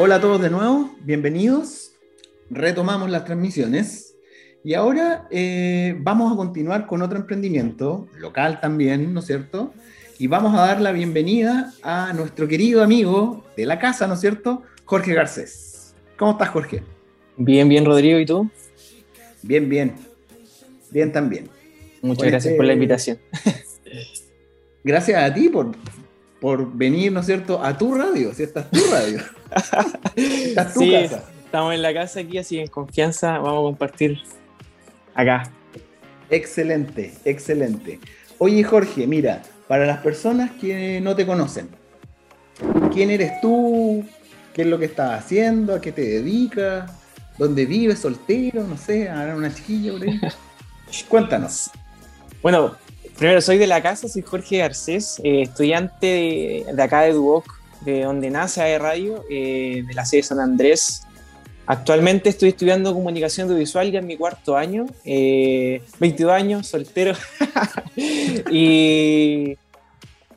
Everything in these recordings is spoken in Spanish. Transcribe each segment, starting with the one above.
Hola a todos de nuevo, bienvenidos. Retomamos las transmisiones y ahora eh, vamos a continuar con otro emprendimiento, local también, ¿no es cierto? Y vamos a dar la bienvenida a nuestro querido amigo de la casa, ¿no es cierto? Jorge Garcés. ¿Cómo estás, Jorge? Bien, bien, Rodrigo, ¿y tú? Bien, bien. Bien también. Muchas gracias por la invitación. Gracias a ti por, por venir, ¿no es cierto?, a tu radio, si esta es tu radio. tu sí, casa. Estamos en la casa aquí, así en confianza, vamos a compartir acá. Excelente, excelente. Oye, Jorge, mira, para las personas que no te conocen, ¿quién eres tú? ¿Qué es lo que estás haciendo? ¿A qué te dedicas? ¿Dónde vives? ¿Soltero? No sé, ahora una chiquilla por ahí. Cuéntanos. Bueno, primero soy de la casa, soy Jorge Garcés, eh, estudiante de, acá de Duoc, de donde nace AE Radio, eh, de la sede de San Andrés. Actualmente estoy estudiando comunicación audiovisual ya en mi cuarto año, 22 eh, años, soltero. y,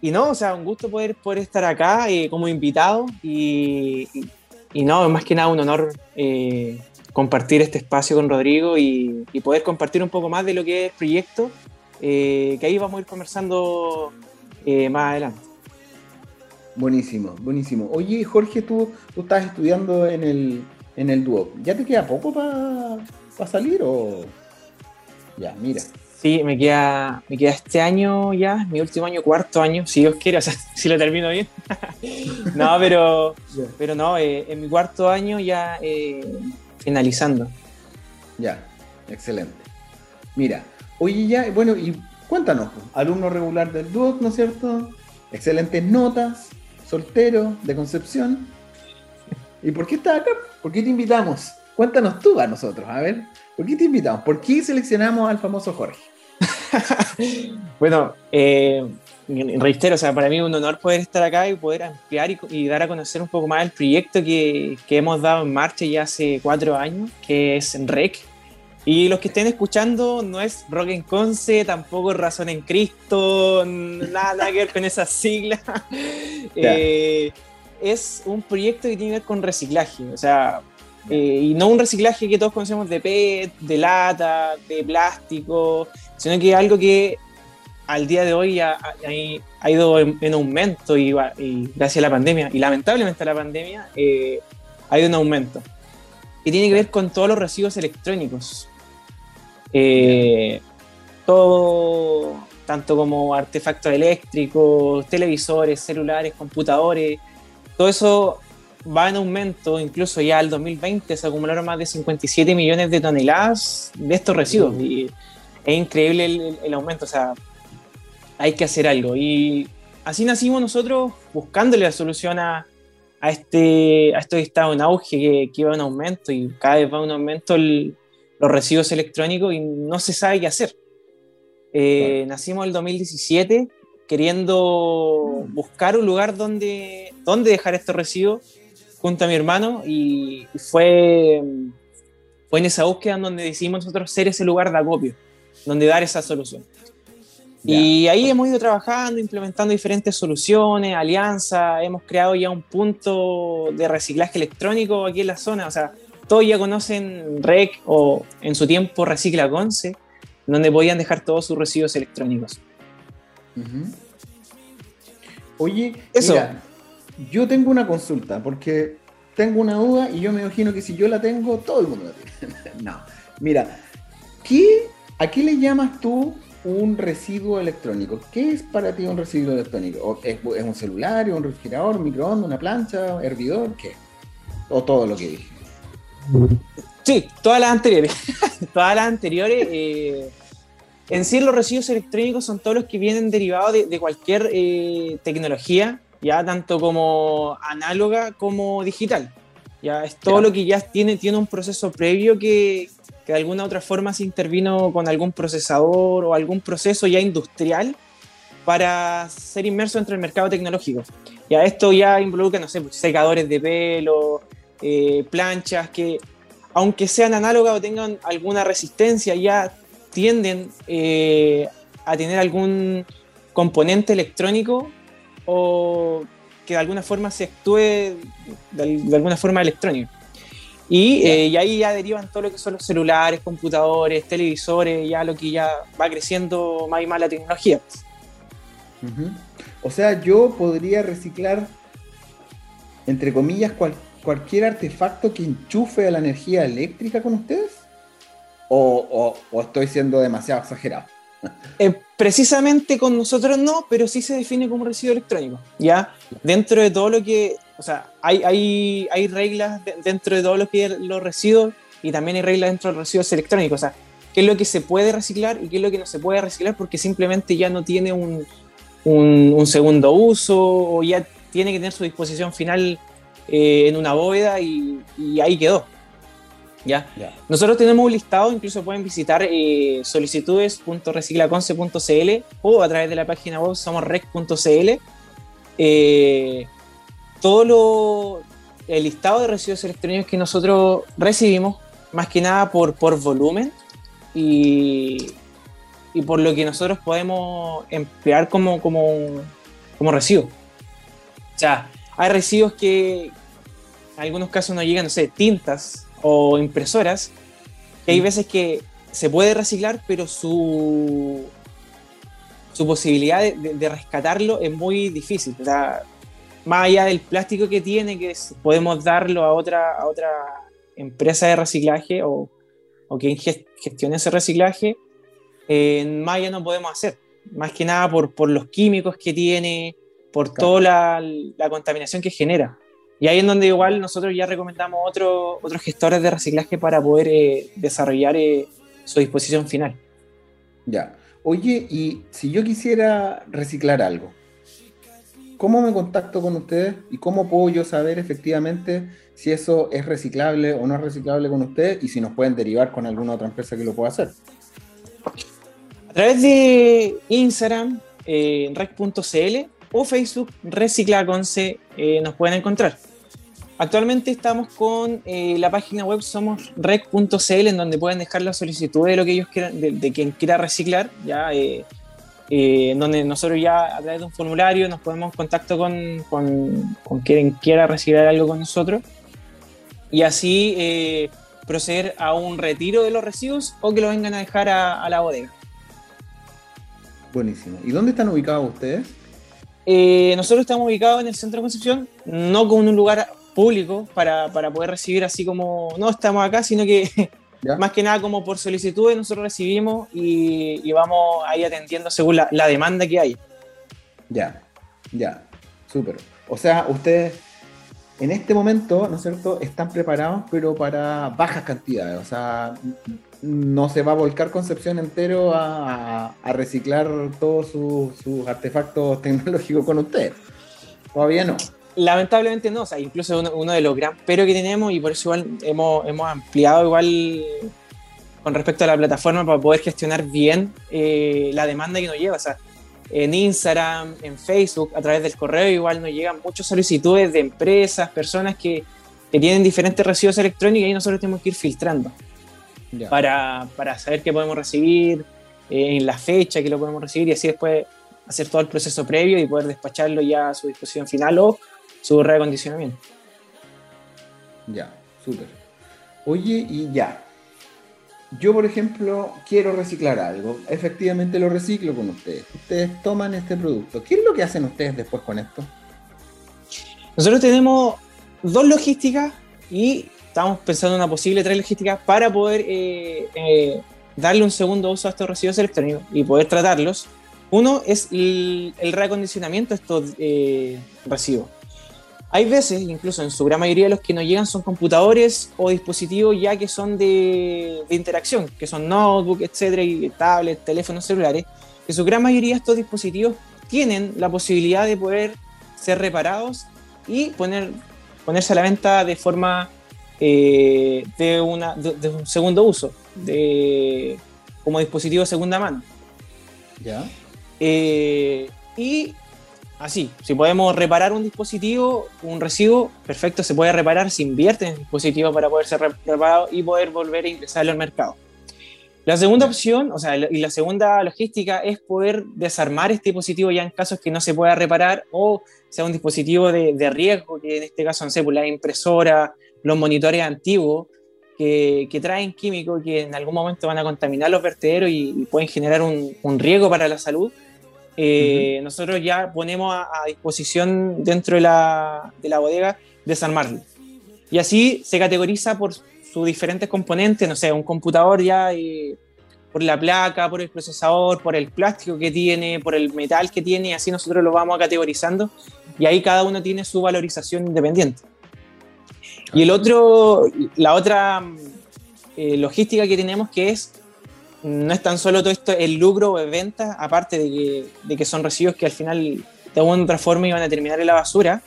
y, no, o sea, un gusto poder, estar acá como invitado y, y, no, más que nada un honor compartir este espacio con Rodrigo y, poder compartir un poco más de lo que es el proyecto, eh, que ahí vamos a ir conversando eh, más adelante. Buenísimo, buenísimo. Oye, Jorge, tú, tú estás estudiando en el, en el ¿Ya te queda poco para salir o...? Ya, mira. Sí, me queda, me queda este año ya, mi último año, cuarto año, si Dios quiere, o sea, si lo termino bien. no, pero, pero no, eh, en mi cuarto año ya finalizando. Ya, excelente. Mira, oye ya, bueno, y cuéntanos, alumno regular del DUOC, ¿no es cierto? Excelentes notas, soltero, de Concepción. ¿Y por qué estás acá? ¿Por qué te invitamos? Cuéntanos tú a nosotros, a ver, ¿por qué te invitamos? ¿Por qué seleccionamos al famoso Jorge? bueno, eh, o sea, para mí es un honor poder estar acá y poder ampliar y, dar a conocer un poco más el proyecto que, que, hemos dado en marcha ya hace cuatro años, que es REC. Y los que estén escuchando, no es Rock en Conce, tampoco Razón en Cristo, nada, que ver con esas siglas. Eh, es un proyecto que tiene que ver con reciclaje, o sea, eh, y no un reciclaje que todos conocemos de PET, de lata, de plástico, sino que algo que al día de hoy ha, ha, ido en, aumento y, gracias a la pandemia, y lamentablemente a la pandemia, eh, ha ido en aumento. Y tiene que ver con todos los residuos electrónicos. Eh, todo, tanto como artefactos eléctricos, televisores, celulares, computadores, todo eso va en aumento, incluso ya al 2020 se acumularon más de 57 millones de toneladas de estos residuos. Y es increíble el, el aumento, o sea, hay que hacer algo. Y así nacimos nosotros buscándole la solución a, a este, a esto que está en auge, que, que va en aumento y cada vez va en aumento los residuos electrónicos y no se sabe qué hacer. Eh, nacimos en el 2017 queriendo buscar un lugar donde, donde dejar estos residuos junto a mi hermano y fue, fue en esa búsqueda donde decidimos nosotros ser ese lugar de acopio, donde dar esa solución. Y ahí hemos ido trabajando, implementando diferentes soluciones, alianzas, hemos creado ya un punto de reciclaje electrónico aquí en la zona, o sea, todos ya conocen REC o en su tiempo Recicla Conce, donde podían dejar todos sus residuos electrónicos. Oye, eso. yo tengo una consulta, porque tengo una duda y yo me imagino que si yo la tengo, todo el mundo la tiene. no, mira, ¿qué, ¿a qué le llamas tú un residuo electrónico. ¿Qué es para ti un residuo electrónico? ¿Es, un celular, un refrigerador, un microondas, una plancha, hervidor? ¿Qué? ¿O todo lo que dije? Sí, todas las anteriores. todas las anteriores. Eh, en sí, los residuos electrónicos son todos los que vienen derivados de, cualquier eh, tecnología, ya tanto como análoga como digital. Ya es todo lo que ya tiene, tiene un proceso previo que, que de alguna otra forma se intervino con algún procesador o algún proceso ya industrial para ser inmerso entre el mercado tecnológico. Ya esto ya involucra, no sé, pues, secadores de pelo, eh, planchas que, aunque sean análogas o tengan alguna resistencia, ya tienden eh, a tener algún componente electrónico o que de alguna forma se actúe de, alguna forma electrónica. Y, eh, y, ahí ya derivan todo lo que son los celulares, computadores, televisores, ya lo que ya va creciendo más y más la tecnología. O sea, yo podría reciclar, entre comillas, cualquier artefacto que enchufe a la energía eléctrica con ustedes. ¿O, estoy siendo demasiado exagerado? Eh, precisamente con nosotros no, pero sí se define como residuo electrónico. ¿ya? Dentro de todo lo que. O sea, hay, hay, hay reglas dentro de todo lo que es los residuos y también hay reglas dentro de los residuos electrónicos. O sea, qué es lo que se puede reciclar y qué es lo que no se puede reciclar porque simplemente ya no tiene un, un, segundo uso o ya tiene que tener su disposición final eh, en una bóveda y, ahí quedó. ¿ya? Nosotros tenemos un listado, incluso pueden visitar eh, solicitudes.reciclaconce.cl o a través de la página web somosrec.cl. Eh, todo lo, el listado de residuos electrónicos que nosotros recibimos, más que nada por, por volumen y, y por lo que nosotros podemos emplear como, como, como residuo. O sea, hay residuos que en algunos casos no llegan, no sé, tintas o impresoras, que hay mm. veces que se puede reciclar, pero su, su posibilidad de, rescatarlo es muy difícil. O sea, más allá del plástico que tiene, que podemos darlo a otra, a otra empresa de reciclaje o, o quien gestione ese reciclaje, en Maya no podemos hacer. Más que nada por, por los químicos que tiene, por toda la, la, contaminación que genera. Y ahí es donde igual nosotros ya recomendamos otros otros gestores de reciclaje para poder eh, desarrollar eh, su disposición final. Ya. Oye, y si yo quisiera reciclar algo, ¿cómo me contacto con ustedes y cómo puedo yo saber efectivamente si eso es reciclable o no es reciclable con ustedes y si nos pueden derivar con alguna otra empresa que lo pueda hacer? A través de Instagram, eh, rec.cl o Facebook, Reciclaconce, eh, nos pueden encontrar. Actualmente estamos con eh, la página web somosrec.cl en donde pueden dejar la solicitud de lo que ellos quieran, de, quien quiera reciclar, ya eh, donde nosotros ya a través de un formulario nos ponemos en contacto con, con, quien quiera reciclar algo con nosotros y así proceder a un retiro de los residuos o que lo vengan a dejar a la bodega. Buenísimo. ¿Y dónde están ubicados ustedes? Eh, nosotros estamos ubicados en el centro de Concepción, no con un lugar público para, poder recibir así como, no estamos acá, sino que más que nada como por solicitudes nosotros recibimos y, vamos ahí atendiendo según la, la, demanda que hay. Ya, ya, súper. O sea, ustedes en este momento, ¿no es cierto?, están preparados, pero para bajas cantidades. O sea, no se va a volcar Concepción entero a, reciclar todos sus artefactos tecnológicos con ustedes. Todavía no. Lamentablemente no, o sea, incluso uno, de los gran pero que tenemos y por eso igual hemos, hemos, ampliado igual con respecto a la plataforma para poder gestionar bien eh, la demanda que nos lleva. O sea, en Instagram, en Facebook, a través del correo igual nos llegan muchas solicitudes de empresas, personas que, que tienen diferentes residuos electrónicos y nosotros tenemos que ir filtrando para, para, saber qué podemos recibir, eh, en la fecha que lo podemos recibir y así después hacer todo el proceso previo y poder despacharlo ya a su disposición final o su reacondicionamiento. Ya, súper. Oye, y ya. Yo, por ejemplo, quiero reciclar algo. Efectivamente lo reciclo con ustedes. Ustedes toman este producto. ¿Qué es lo que hacen ustedes después con esto? Nosotros tenemos dos logísticas y estamos pensando en una posible tres logística para poder eh, eh, darle un segundo uso a estos residuos electrónicos y poder tratarlos. Uno es el, reacondicionamiento de estos eh, residuos. Hay veces, incluso en su gran mayoría, los que nos llegan son computadores o dispositivos ya que son de, interacción, que son notebooks, etcétera, y tablets, teléfonos celulares. En su gran mayoría estos dispositivos tienen la posibilidad de poder ser reparados y poner, ponerse a la venta de forma eh, de, una, de, un segundo uso, de, como dispositivo de segunda mano. ¿Ya? Eh, y así, si podemos reparar un dispositivo, un recibo, perfecto, se puede reparar, se invierte en el dispositivo para poder ser reparado y poder volver a ingresarlo al mercado. La segunda opción, o sea, y la segunda logística es poder desarmar este dispositivo ya en casos que no se pueda reparar o sea un dispositivo de, riesgo, que en este caso, no sé, pues la impresora, los monitores antiguos, que, traen químicos que en algún momento van a contaminar los vertederos y, pueden generar un, riesgo para la salud. Eh, nosotros ya ponemos a, disposición dentro de la, de la bodega desarmarlo. Y así se categoriza por sus diferentes componentes, no sé, un computador ya eh, por la placa, por el procesador, por el plástico que tiene, por el metal que tiene, así nosotros lo vamos categorizando y ahí cada uno tiene su valorización independiente. Y el otro, la otra eh, logística que tenemos que es, no es tan solo todo esto el lucro o venta, aparte de que, de que son residuos que al final de alguna otra forma iban a terminar en la basura,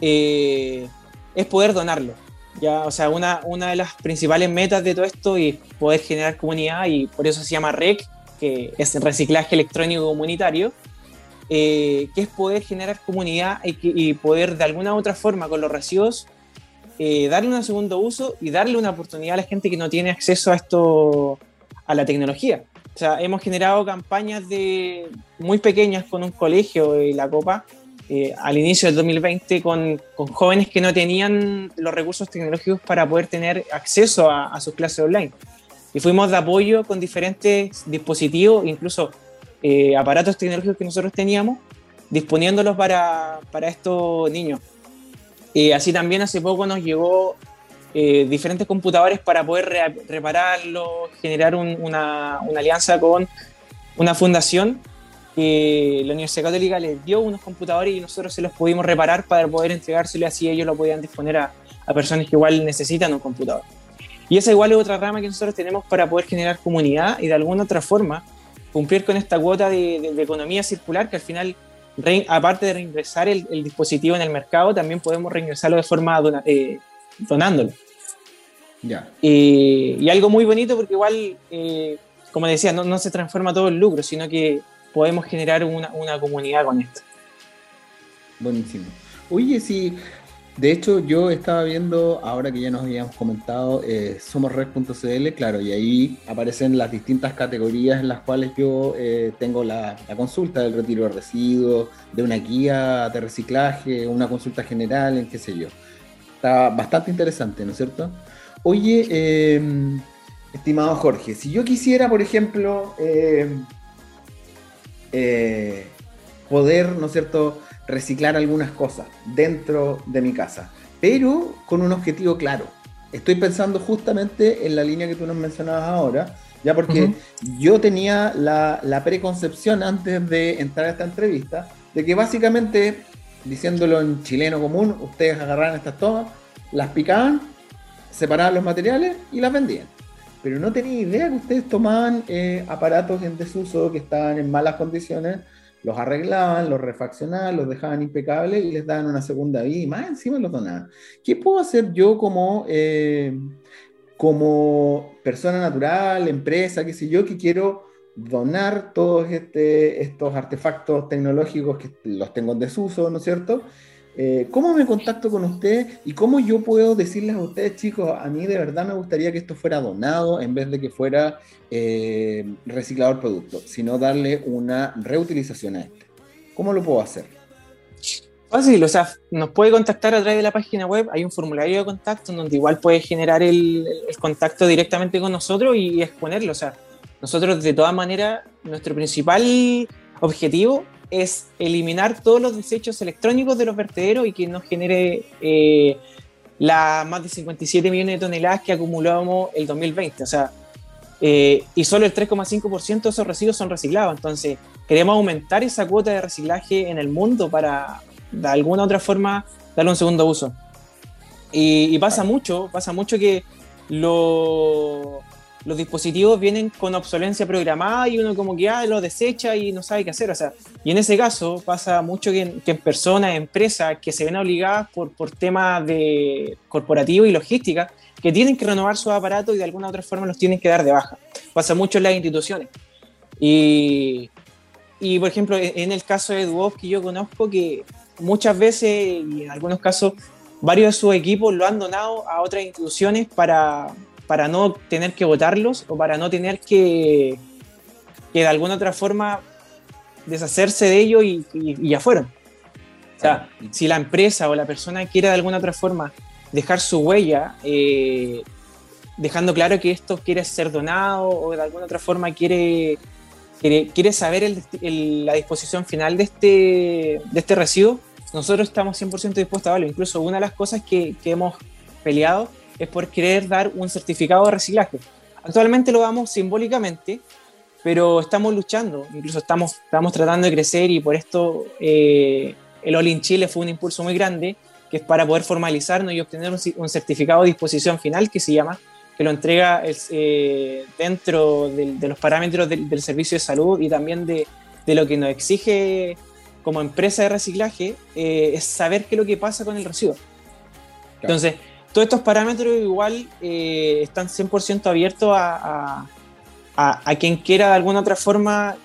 eh, es poder donarlo. Ya, o sea, una, una de las principales metas de todo esto es poder generar comunidad y por eso se llama REC, que es reciclaje electrónico comunitario, eh, que es poder generar comunidad y, poder de alguna u otra forma con los residuos eh, darle un segundo uso y darle una oportunidad a la gente que no tiene acceso a esto, a la tecnología. O sea, hemos generado campañas de muy pequeñas con un colegio y la Copa eh, al inicio del 2020 con, con, jóvenes que no tenían los recursos tecnológicos para poder tener acceso a, sus clases online. Y fuimos de apoyo con diferentes dispositivos, incluso eh, aparatos tecnológicos que nosotros teníamos, disponiéndolos para, para estos niños. Y así también hace poco nos llegó eh, diferentes computadores para poder repararlos, generar una, una alianza con una fundación que la Universidad Católica les dio unos computadores y nosotros se los pudimos reparar para poder entregárselos así ellos lo podían disponer a, a, personas que igual necesitan un computador. Y esa igual es otra rama que nosotros tenemos para poder generar comunidad y de alguna otra forma cumplir con esta cuota de, de, economía circular que al final, aparte de reingresar el, el, dispositivo en el mercado, también podemos reingresarlo de forma eh, donándolo. Ya. y algo muy bonito porque igual, eh, como decía, no, no se transforma todo en lucro, sino que podemos generar una, una comunidad con esto. Buenísimo. Oye, sí, de hecho yo estaba viendo, ahora que ya nos habíamos comentado, eh, somosred.cl, claro, y ahí aparecen las distintas categorías en las cuales yo eh, tengo la, consulta del retiro de residuos, de una guía de reciclaje, una consulta general, en qué sé yo. Está bastante interesante, ¿no es cierto? Oye, eh, estimado Jorge, si yo quisiera, por ejemplo, eh, poder, ¿no es cierto?, reciclar algunas cosas dentro de mi casa, pero con un objetivo claro. Estoy pensando justamente en la línea que tú nos mencionabas ahora, ya porque yo tenía la, preconcepción antes de entrar a esta entrevista de que básicamente, diciéndolo en chileno común, ustedes agarraban estas tomas, las picaban, separaban los materiales y las vendían pero no tenía idea que ustedes tomaban eh, aparatos en desuso que estaban en malas condiciones, los arreglaban, los refaccionaban, los dejaban impecables y les daban una segunda vida y más encima los donaban. ¿Qué puedo hacer yo como, eh, como persona natural, empresa, qué sé yo, que quiero donar todos este, estos artefactos tecnológicos que los tengo en desuso, ¿no es cierto? Eh, ¿Cómo me contacto con usted y cómo yo puedo decirles a ustedes, chicos, a mí de verdad me gustaría que esto fuera donado en vez de que fuera eh, reciclador producto, sino darle una reutilización a este? ¿Cómo lo puedo hacer? Fácil, o sea, nos puede contactar a través de la página web, hay un formulario de contacto donde igual puede generar el, el contacto directamente con nosotros y exponerlo. O sea, nosotros de todas maneras, nuestro principal objetivo es eliminar todos los desechos electrónicos de los vertederos y que nos genere eh, las más de 57 millones de toneladas que acumulamos el 2020. O sea, eh, y solo el 3,5% de esos residuos son reciclados. Entonces, queremos aumentar esa cuota de reciclaje en el mundo para, de alguna otra forma, darle un segundo uso. Y, y pasa mucho, pasa mucho que lo, los dispositivos vienen con obsolencia programada y uno como que ah, lo desecha y no sabe qué hacer. O sea, y en ese caso pasa mucho que, en personas, empresas que se ven obligadas por, por temas de corporativo y logística, que tienen que renovar sus aparatos y de alguna u otra forma los tienen que dar de baja. Pasa mucho en las instituciones. Y, y por ejemplo, en el caso de Duof que yo conozco, que muchas veces y en algunos casos varios de sus equipos lo han donado a otras instituciones para, para no tener que votarlos o para no tener que, que de alguna otra forma deshacerse de ellos y, ya fueron. O sea, si la empresa o la persona quiere de alguna otra forma dejar su huella, eh, dejando claro que esto quiere ser donado o de alguna otra forma quiere, quiere, saber la disposición final de este, de este residuo, nosotros estamos 100% dispuestos a darlo. Incluso una de las cosas que, que hemos peleado es por querer dar un certificado de reciclaje. Actualmente lo damos simbólicamente, pero estamos luchando, incluso estamos, estamos tratando de crecer y por esto eh, el All in Chile fue un impulso muy grande, que es para poder formalizarnos y obtener un, certificado de disposición final que se llama, que lo entrega eh, dentro de, los parámetros del, servicio de salud y también de, de, lo que nos exige como empresa de reciclaje, eh, es saber qué es lo que pasa con el residuo. Entonces, todos estos parámetros igual eh, están 100% abiertos a, a, quien quiera de alguna otra forma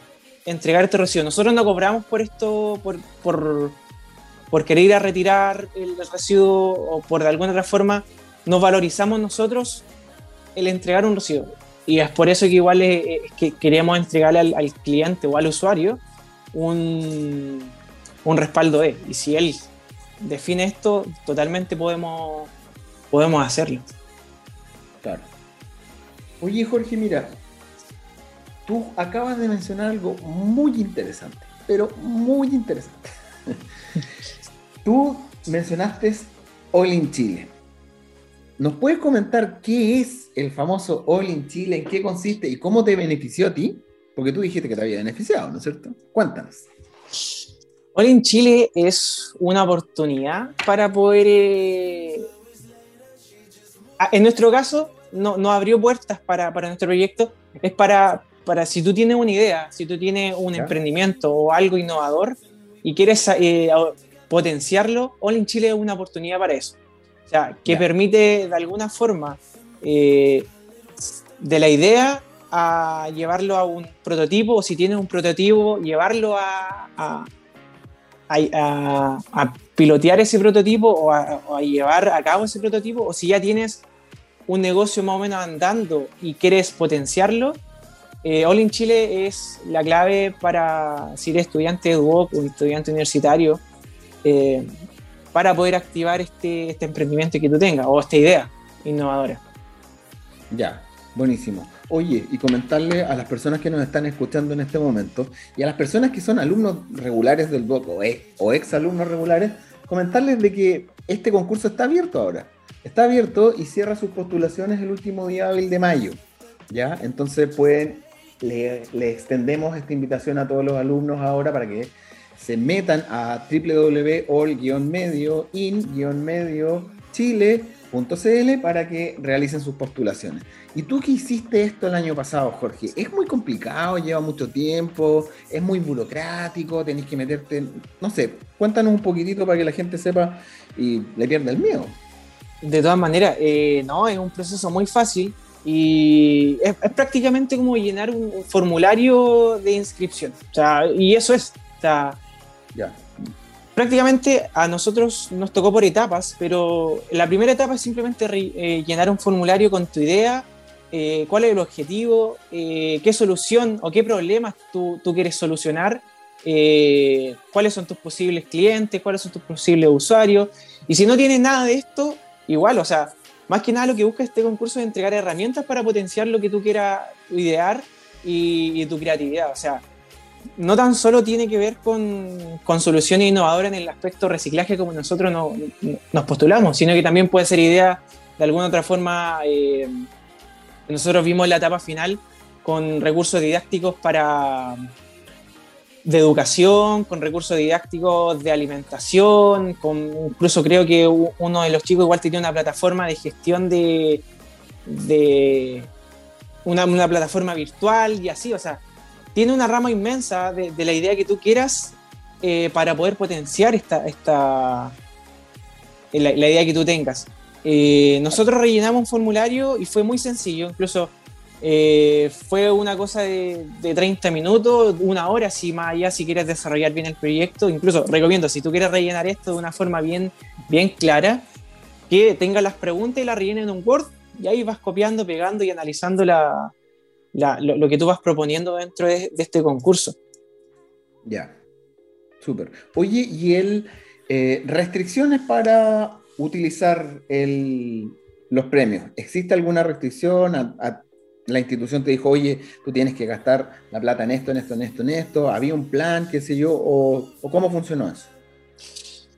entregar este residuo. Nosotros no cobramos por esto, por, por, querer ir a retirar el residuo o por de alguna otra forma nos valorizamos nosotros el entregar un residuo. Y es por eso que igual que queremos entregarle al, al, cliente o al usuario un, un respaldo de. Y si él define esto, totalmente podemos podemos hacerlo. Claro. Oye, Jorge, mira, tú acabas de mencionar algo muy interesante, pero muy interesante. tú mencionaste All in Chile. ¿Nos puedes comentar qué es el famoso All in Chile, en qué consiste y cómo te benefició a ti? Porque tú dijiste que te había beneficiado, ¿no es cierto? Cuéntanos. All in Chile es una oportunidad para poder eh, en nuestro caso, no, no abrió puertas para, para, nuestro proyecto. Es para, para si tú tienes una idea, si tú tienes un emprendimiento o algo innovador y quieres eh, potenciarlo, All in Chile es una oportunidad para eso. O sea, que permite de alguna forma eh, de la idea a llevarlo a un prototipo, o si tienes un prototipo, llevarlo a, a, a, pilotear ese prototipo o a, llevar a cabo ese prototipo, o si ya tienes un negocio más o menos andando y quieres potenciarlo, eh, All in Chile es la clave para si eres estudiante de UOC o estudiante universitario, eh, para poder activar este, este emprendimiento que tú tengas o esta idea innovadora. Ya, buenísimo. Oye, y comentarle a las personas que nos están escuchando en este momento y a las personas que son alumnos regulares del DUOC o, o ex alumnos regulares, comentarles de que este concurso está abierto ahora. Está abierto y cierra sus postulaciones el último día de mayo. ¿Ya? Entonces pueden, le, extendemos esta invitación a todos los alumnos ahora para que se metan a www.all-medio in-medio chile.cl para que realicen sus postulaciones. ¿Y tú que hiciste esto el año pasado, Jorge? ¿Es muy complicado? ¿Lleva mucho tiempo? ¿Es muy burocrático? ¿Tenés que meterte? No sé, cuéntanos un poquitito para que la gente sepa y le pierda el miedo. De todas maneras, eh, no, es un proceso muy fácil y es, prácticamente como llenar un formulario de inscripción. O sea, y eso es. O sea, ya. Prácticamente a nosotros nos tocó por etapas, pero la primera etapa es simplemente eh, llenar un formulario con tu idea, eh, cuál es el objetivo, qué solución o qué problemas tú, tú quieres solucionar, cuáles son tus posibles clientes, cuáles son tus posibles usuarios. Y si no tienes nada de esto, igual, o sea, más que nada lo que busca este concurso es entregar herramientas para potenciar lo que tú quieras idear y, tu creatividad. O sea, no tan solo tiene que ver con, soluciones innovadoras en el aspecto reciclaje como nosotros nos postulamos, sino que también puede ser idea de alguna otra forma. Eh, nosotros vimos la etapa final con recursos didácticos para de educación, con recursos didácticos de alimentación, con, incluso creo que uno de los chicos igual tenía una plataforma de gestión de, de una, plataforma virtual y así, o sea, tiene una rama inmensa de, la idea que tú quieras eh, para poder potenciar esta, esta la, idea que tú tengas. Eh, nosotros rellenamos un formulario y fue muy sencillo, incluso eh, fue una cosa de, 30 minutos, una hora, si más allá, si quieres desarrollar bien el proyecto. Incluso recomiendo, si tú quieres rellenar esto de una forma bien, bien clara, que tenga las preguntas y las rellenen en un Word, y ahí vas copiando, pegando y analizando lo, que tú vas proponiendo dentro de, este concurso. Ya, súper. Oye, ¿y el eh, restricciones para utilizar los premios? ¿Existe alguna restricción? A, la institución te dijo, oye, tú tienes que gastar la plata en esto, en esto, en esto, en esto. ¿Había un plan, qué sé yo? ¿O, cómo funcionó eso?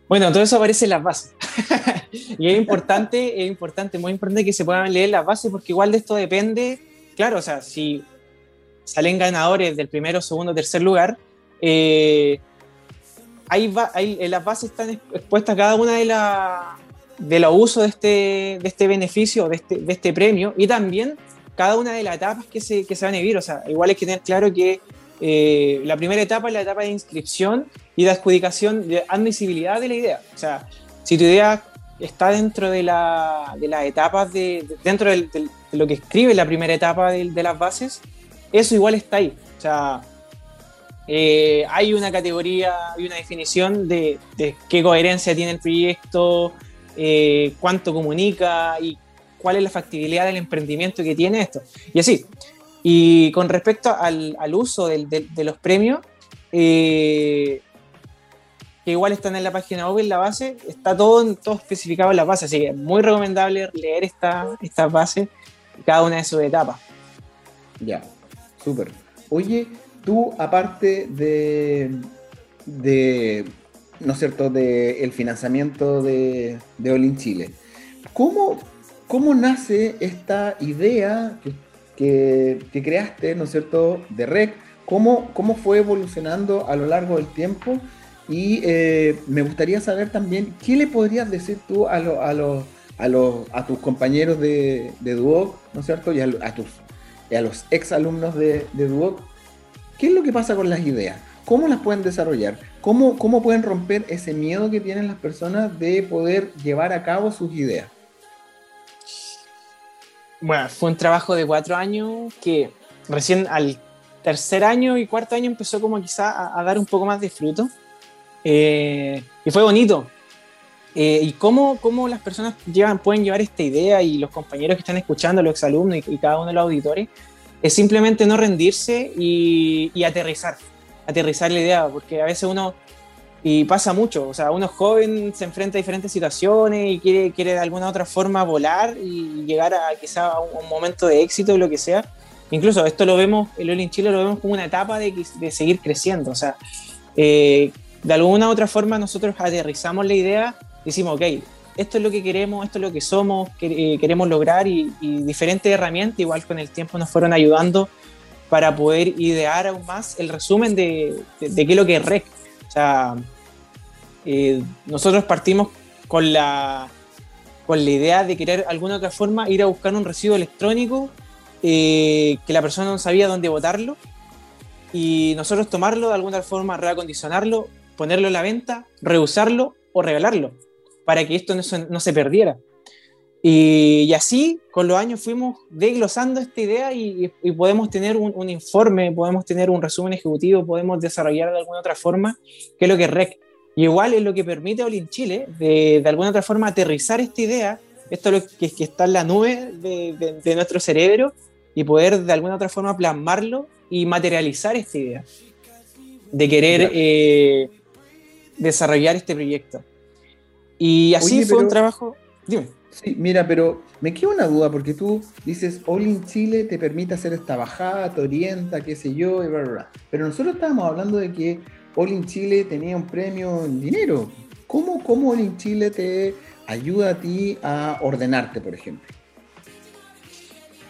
Bueno, todo eso aparece en las bases. y es importante, es importante, muy importante que se puedan leer las bases porque igual de esto depende, claro, o sea, si salen ganadores del primero, segundo, tercer lugar, eh, ahí, en las bases están expuestas cada una de, la, de los usos de este, de este beneficio, de este, de este premio y también cada una de las etapas que se, que se van a vivir. O sea, igual hay que tener claro que eh, la primera etapa es la etapa de inscripción y de adjudicación, de admisibilidad de la idea. O sea, si tu idea está dentro de, la, de las etapas, de, dentro de lo que escribe la primera etapa de, las bases, eso igual está ahí. O sea, eh, hay una categoría, hay una definición de, qué coherencia tiene el proyecto, eh, cuánto comunica y cuál es la factibilidad del emprendimiento que tiene esto. Y así, y con respecto al, uso de los premios, eh, que igual están en la página web, en la base, está todo, todo especificado en la base, así que es muy recomendable leer esta, esta base, cada una de sus etapas. Ya, súper. Oye, tú aparte de, de ¿no es cierto?, de el financiamiento de, de All Chile, ¿cómo, ¿cómo nace esta idea que creaste, ¿no es cierto?, de REC, cómo, cómo fue evolucionando a lo largo del tiempo y eh, me gustaría saber también qué le podrías decir tú a, a, a, a tus compañeros de, de Duoc, ¿no es cierto? Y a, tus, a los ex alumnos de, de Duoc. ¿Qué es lo que pasa con las ideas? ¿Cómo las pueden desarrollar? ¿Cómo, ¿Cómo pueden romper ese miedo que tienen las personas de poder llevar a cabo sus ideas? Bueno, fue un trabajo de cuatro años que recién al tercer año y cuarto año empezó como quizá a, dar un poco más de fruto. Eh, y fue bonito. Eh, y cómo, cómo, las personas llevan, pueden llevar esta idea y los compañeros que están escuchando, los exalumnos y, y cada uno de los auditores, es simplemente no rendirse y, y aterrizar. Aterrizar la idea, porque a veces uno y pasa mucho, o sea, uno joven se enfrenta a diferentes situaciones y quiere, quiere de alguna otra forma volar y llegar a quizá a un, momento de éxito o lo que sea. Incluso esto lo vemos, el All in Chile lo vemos como una etapa de, de seguir creciendo. O sea, eh, de alguna otra forma nosotros aterrizamos la idea, decimos, ok, esto es lo que queremos, esto es lo que somos, que, eh, queremos lograr y, diferentes herramientas igual con el tiempo nos fueron ayudando para poder idear aún más el resumen de, de, de qué es lo que es REC. O sea, eh, nosotros partimos con la, con la idea de querer alguna otra forma ir a buscar un residuo electrónico eh, que la persona no sabía dónde botarlo y nosotros tomarlo de alguna forma, reacondicionarlo, ponerlo en la venta, reusarlo o regalarlo para que esto no, se perdiera. Y, así, con los años, fuimos desglosando esta idea y, podemos tener un, un, informe, podemos tener un resumen ejecutivo, podemos desarrollar de alguna otra forma, que es lo que REC, y igual es lo que permite a Olin Chile de, de alguna otra forma aterrizar esta idea, esto es lo que, que está en la nube de, de, nuestro cerebro y poder de alguna otra forma plasmarlo y materializar esta idea de querer eh, desarrollar este proyecto. Y así fue un trabajo. Dime. Sí, mira, pero me queda una duda porque tú dices All in Chile te permite hacer esta bajada, te orienta, qué sé yo, y bla, bla, bla. Pero nosotros estábamos hablando de que All in Chile tenía un premio en dinero. ¿Cómo, cómo All in Chile te ayuda a ti a ordenarte, por ejemplo?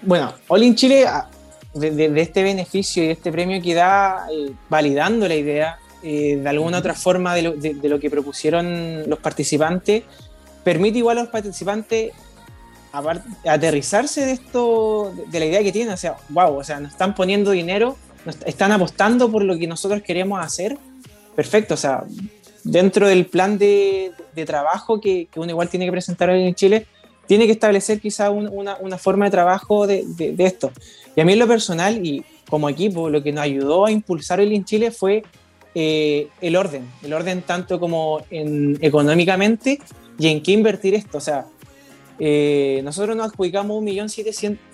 Bueno, All in Chile, ah, de, este beneficio y de este premio que da, eh, validando la idea eh, de alguna otra forma de lo, que propusieron los participantes, permite igual a los participantes aterrizarse de esto, de, la idea que tienen, o sea, wow, o sea, nos están poniendo dinero, nos están apostando por lo que nosotros queremos hacer perfecto, o sea, dentro del plan de, trabajo que, uno igual tiene que presentar hoy en Chile, tiene que establecer quizá una, forma de trabajo de, esto. Y a mí en lo personal y como equipo, lo que nos ayudó a impulsar el en Chile fue eh, el orden, el orden tanto como en, económicamente y en qué invertir esto. O sea, eh, nosotros nos adjudicamos un millón,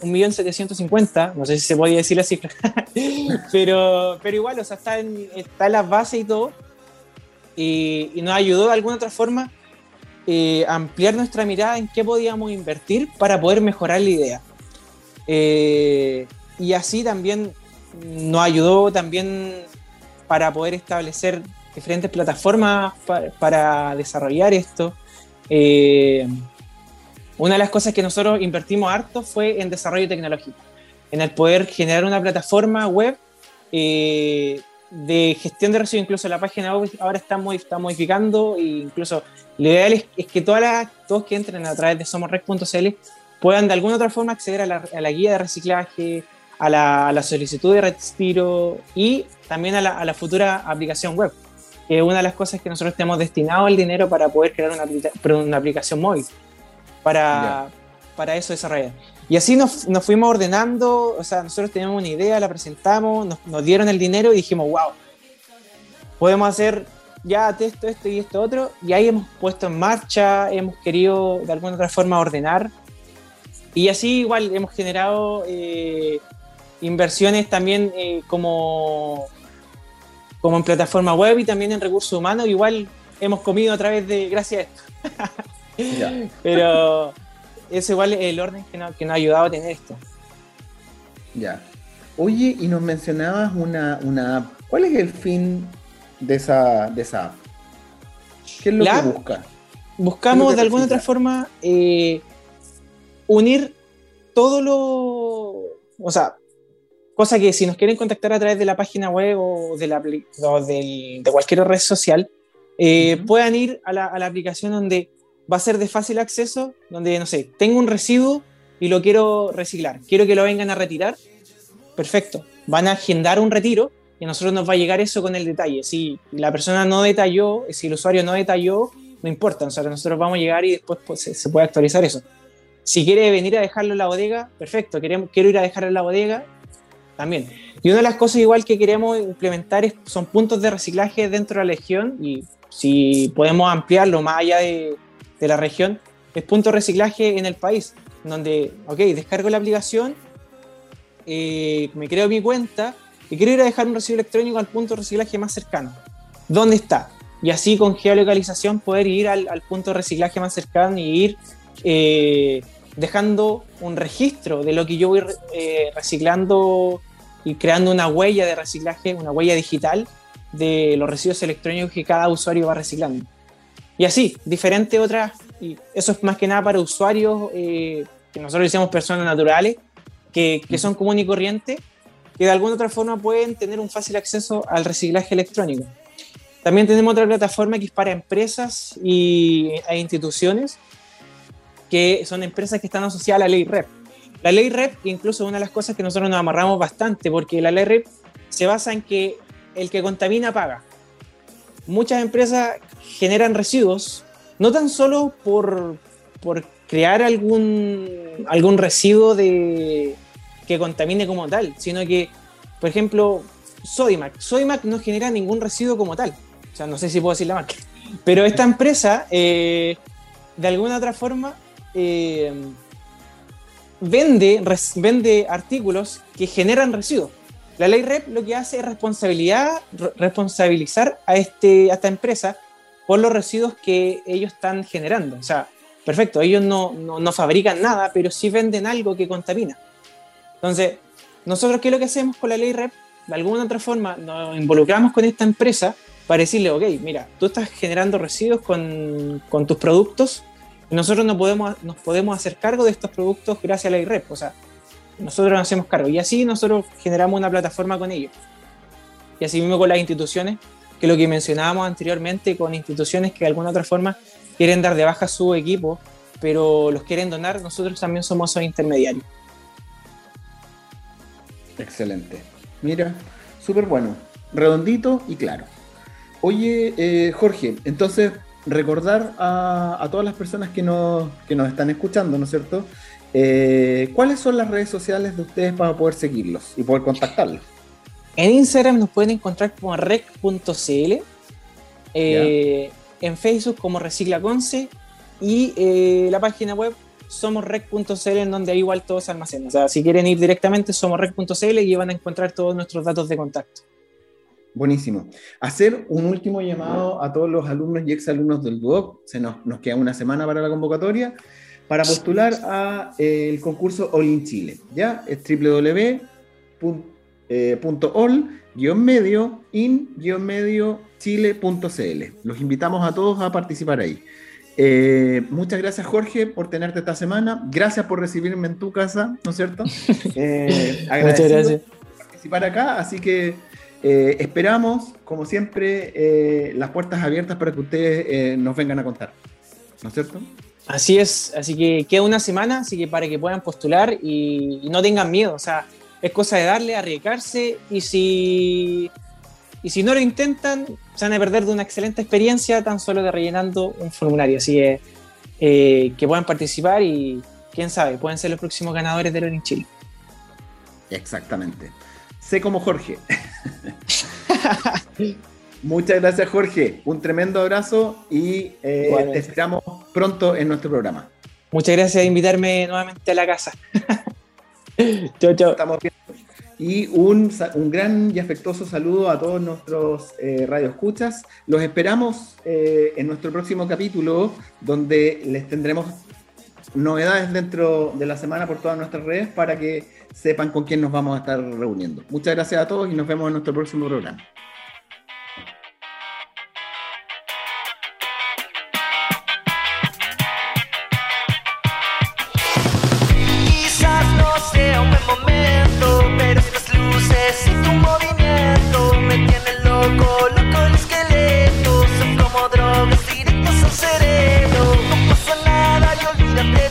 un millón no sé si se podía decir la cifra, pero, pero igual, o sea, está en, está en las bases y todo, y, nos ayudó de alguna otra forma eh, ampliar nuestra mirada en qué podíamos invertir para poder mejorar la idea. Eh, y así también nos ayudó también para poder establecer diferentes plataformas para, desarrollar esto. Eh, una de las cosas que nosotros invertimos harto fue en desarrollo tecnológico, en el poder generar una plataforma web eh, de gestión de residuos, incluso la página web ahora está, está modificando e incluso lo ideal es, que todas todos que entren a través de somosrec.cl puedan de alguna otra forma acceder a la, guía de reciclaje, a la, solicitud de retiro y también a la, futura aplicación web, que es una de las cosas que nosotros tenemos destinado el dinero para poder crear una, una aplicación móvil para, para eso desarrollar. Y así nos, nos, fuimos ordenando, o sea, nosotros teníamos una idea, la presentamos, nos, nos dieron el dinero y dijimos, wow, podemos hacer ya esto, esto y esto otro, y ahí hemos puesto en marcha, hemos querido de alguna otra forma ordenar, y así igual hemos generado eh, inversiones también eh, como, como en plataforma web y también en recursos humanos, igual hemos comido a través de, gracias a esto. Pero es igual el orden que, nos, ha ayudado a tener esto. Ya. Oye, y nos mencionabas una, una app. ¿Cuál es el fin de esa, de esa app? ¿Qué es lo que busca? Buscamos de alguna otra forma eh, unir todo lo. O sea, cosa que si nos quieren contactar a través de la página web o de, la, de cualquier red social, eh, puedan ir a la, a la aplicación donde va a ser de fácil acceso, donde, no sé, tengo un residuo y lo quiero reciclar, quiero que lo vengan a retirar, perfecto, van a agendar un retiro y a nosotros nos va a llegar eso con el detalle. Si la persona no detalló, si el usuario no detalló, no importa, nosotros vamos a llegar y después pues, se, puede actualizar eso. Si quiere venir a dejarlo en la bodega, perfecto, queremos, quiero ir a dejarlo en la bodega, también. Y una de las cosas igual que queremos implementar es, son puntos de reciclaje dentro de la legión y si podemos ampliarlo más allá de, de la región es punto de reciclaje en el país, donde, ok, descargo la aplicación, eh, me creo mi cuenta y quiero ir a dejar un residuo electrónico al punto de reciclaje más cercano. ¿Dónde está? Y así con geolocalización poder ir al, punto de reciclaje más cercano y ir eh, dejando un registro de lo que yo voy eh, reciclando y creando una huella de reciclaje, una huella digital de los residuos electrónicos que cada usuario va reciclando. Y así, diferentes otras, y eso es más que nada para usuarios eh, que nosotros decimos personas naturales, que, que son común y corriente, que de alguna otra forma pueden tener un fácil acceso al reciclaje electrónico. También tenemos otra plataforma que es para empresas y, e instituciones, que son empresas que están asociadas a la ley REP. La ley REP, incluso una de las cosas que nosotros nos amarramos bastante, porque la ley REP se basa en que el que contamina paga. Muchas empresas generan residuos, no tan solo por, por crear algún, algún residuo de, que contamine como tal, sino que, por ejemplo, Sodimac. Sodimac no genera ningún residuo como tal. O sea, no sé si puedo decir la marca. Pero esta empresa, eh, de alguna otra forma, eh, vende, vende artículos que generan residuos. La ley REP lo que hace es responsabilizar a, este, a esta empresa por los residuos que ellos están generando. O sea, perfecto, ellos no, no, fabrican nada, pero sí venden algo que contamina. Entonces, nosotros, ¿qué es lo que hacemos con la ley REP? De alguna otra forma, nos involucramos con esta empresa para decirle, ok, mira, tú estás generando residuos con, con tus productos y nosotros no podemos, nos podemos hacer cargo de estos productos gracias a la ley REP. O sea, nosotros nos hacemos cargo. Y así nosotros generamos una plataforma con ellos. Y así mismo con las instituciones que lo que mencionábamos anteriormente con instituciones que de alguna otra forma quieren dar de baja su equipo, pero los quieren donar, nosotros también somos esos intermediarios. Excelente. Mira, súper bueno, redondito y claro. Oye, eh, Jorge, entonces recordar a, todas las personas que nos, que nos están escuchando, ¿no es cierto? Eh, ¿Cuáles son las redes sociales de ustedes para poder seguirlos y poder contactarlos? En Instagram nos pueden encontrar como rec.cl, eh, en Facebook como reciclaconce y eh, la página web somosrec.cl en donde igual todo se almacena. O sea, si quieren ir directamente, somosrec.cl y van a encontrar todos nuestros datos de contacto. Buenísimo. Hacer un último llamado a todos los alumnos y exalumnos del DUOC. Se nos, nos queda una semana para la convocatoria para postular al eh, concurso All in Chile. ¿ya? Es www.all-medio in-medio chile.cl. Los invitamos a todos a participar ahí. Eh, muchas gracias, Jorge, por tenerte esta semana. Gracias por recibirme en tu casa, ¿no es cierto? Eh, muchas gracias. Por participar acá, así que eh, esperamos, como siempre, las puertas abiertas para que ustedes nos vengan a contar, ¿no es cierto? Así es, así que queda una semana, así que para que puedan postular y, y no tengan miedo, o sea, es cosa de darle, arriesgarse y si y si no lo intentan, se van a perder de una excelente experiencia tan solo de rellenando un formulario. Así que eh, que puedan participar y quién sabe, pueden ser los próximos ganadores de Learning Chile. Exactamente. Sé como Jorge. Muchas gracias, Jorge. Un tremendo abrazo y eh, te esperamos pronto en nuestro programa. Muchas gracias por invitarme nuevamente a la casa. chao, chao. Estamos viendo. Y un, un, gran y afectuoso saludo a todos nuestros eh, radioescuchas. Los esperamos eh, en nuestro próximo capítulo, donde les tendremos novedades dentro de la semana por todas nuestras redes para que sepan con quién nos vamos a estar reuniendo. Muchas gracias a todos y nos vemos en nuestro próximo programa. It's the